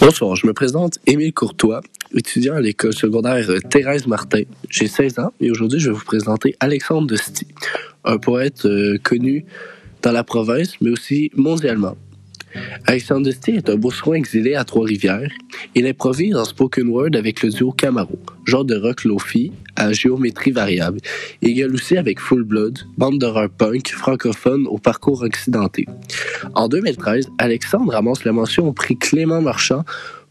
Bonsoir, je me présente Émile Courtois, étudiant à l'école secondaire Thérèse Martin. J'ai 16 ans et aujourd'hui je vais vous présenter Alexandre Dusty, un poète euh, connu dans la province mais aussi mondialement. Alexandre Dusty est un soin exilé à Trois-Rivières. Il improvise en spoken word avec le duo Camaro, genre de rock lofi à géométrie variable. Il aussi avec Full Blood, bande d'horreur punk francophone au parcours occidenté. En 2013, Alexandre ramasse la mention au prix Clément Marchand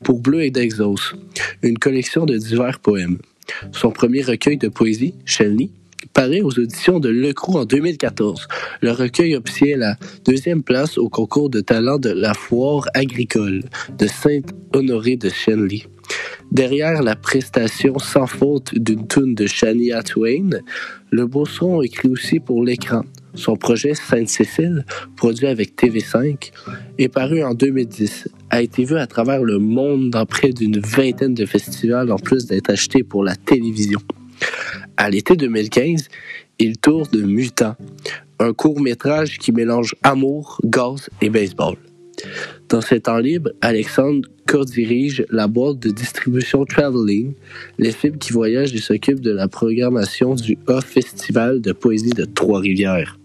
pour Bleu et d'Exos, une collection de divers poèmes. Son premier recueil de poésie, Shelly, paraît aux auditions de Lecroux en 2014. Le recueil obtient la deuxième place au concours de talent de la foire agricole de Saint-Honoré de Shenley. Derrière la prestation sans faute d'une tune de Shania Twain, le Bosson écrit aussi pour l'écran. Son projet Sainte-Cécile, produit avec TV5, est paru en 2010, a été vu à travers le monde dans près d'une vingtaine de festivals en plus d'être acheté pour la télévision. À l'été 2015, il tourne Mutant, un court métrage qui mélange amour, gaz et baseball. Dans ses temps libres, Alexandre co-dirige la boîte de distribution Traveling, les films qui voyagent et s'occupent de la programmation du Off Festival de poésie de Trois-Rivières.